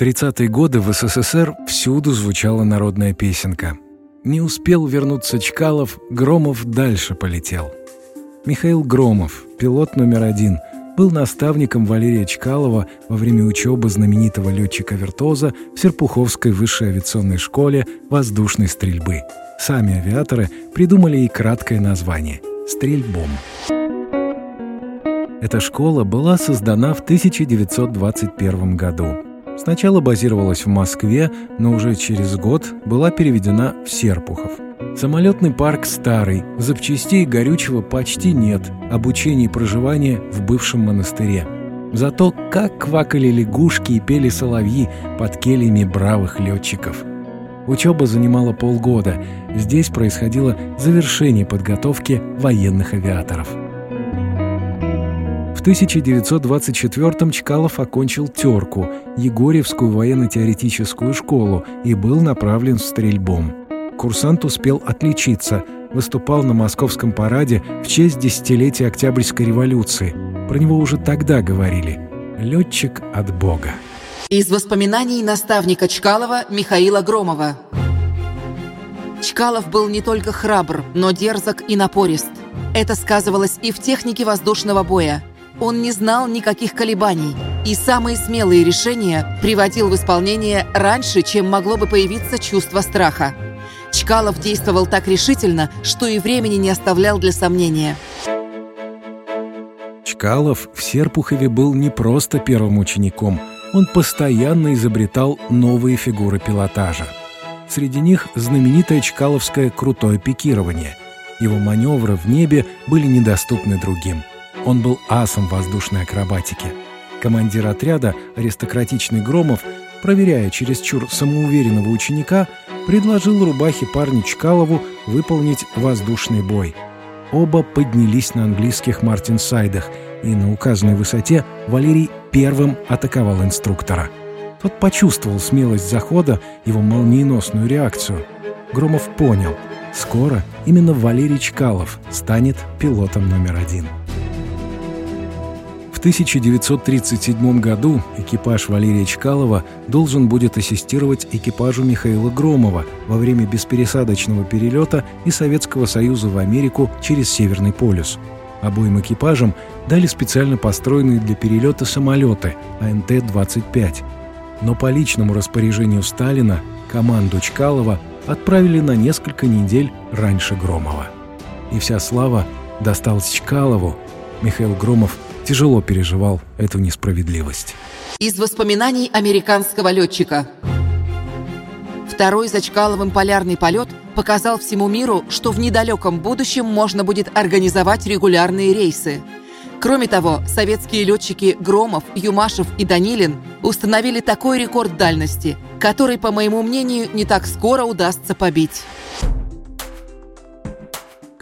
30-е годы в СССР всюду звучала народная песенка. Не успел вернуться Чкалов, Громов дальше полетел. Михаил Громов, пилот номер один, был наставником Валерия Чкалова во время учебы знаменитого летчика-виртуоза в Серпуховской высшей авиационной школе воздушной стрельбы. Сами авиаторы придумали и краткое название – «Стрельбом». Эта школа была создана в 1921 году. Сначала базировалась в Москве, но уже через год была переведена в Серпухов. Самолетный парк старый, запчастей горючего почти нет, обучение и проживание в бывшем монастыре. Зато как квакали лягушки и пели соловьи под кельями бравых летчиков. Учеба занимала полгода. Здесь происходило завершение подготовки военных авиаторов. В 1924-м Чкалов окончил терку, Егорьевскую военно-теоретическую школу и был направлен в стрельбом. Курсант успел отличиться, выступал на московском параде в честь десятилетия Октябрьской революции. Про него уже тогда говорили «летчик от Бога». Из воспоминаний наставника Чкалова Михаила Громова. Чкалов был не только храбр, но дерзок и напорист. Это сказывалось и в технике воздушного боя – он не знал никаких колебаний и самые смелые решения приводил в исполнение раньше, чем могло бы появиться чувство страха. Чкалов действовал так решительно, что и времени не оставлял для сомнения. Чкалов в Серпухове был не просто первым учеником, он постоянно изобретал новые фигуры пилотажа. Среди них знаменитое чкаловское крутое пикирование. Его маневры в небе были недоступны другим – он был асом воздушной акробатики. Командир отряда, аристократичный Громов, проверяя чересчур самоуверенного ученика, предложил рубахе парню Чкалову выполнить воздушный бой. Оба поднялись на английских мартинсайдах, и на указанной высоте Валерий первым атаковал инструктора. Тот почувствовал смелость захода, его молниеносную реакцию. Громов понял, скоро именно Валерий Чкалов станет пилотом номер один. В 1937 году экипаж Валерия Чкалова должен будет ассистировать экипажу Михаила Громова во время беспересадочного перелета из Советского Союза в Америку через Северный полюс. Обоим экипажам дали специально построенные для перелета самолеты АНТ-25. Но по личному распоряжению Сталина команду Чкалова отправили на несколько недель раньше Громова. И вся слава досталась Чкалову. Михаил Громов – тяжело переживал эту несправедливость. Из воспоминаний американского летчика. Второй за Чкаловым полярный полет показал всему миру, что в недалеком будущем можно будет организовать регулярные рейсы. Кроме того, советские летчики Громов, Юмашев и Данилин установили такой рекорд дальности, который, по моему мнению, не так скоро удастся побить.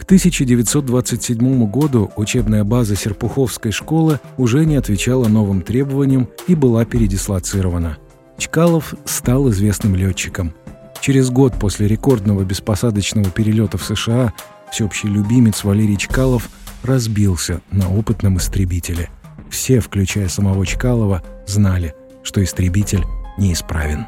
1927 году учебная база Серпуховской школы уже не отвечала новым требованиям и была передислоцирована. Чкалов стал известным летчиком. Через год после рекордного беспосадочного перелета в США всеобщий любимец Валерий Чкалов разбился на опытном истребителе. Все, включая самого Чкалова, знали, что истребитель неисправен.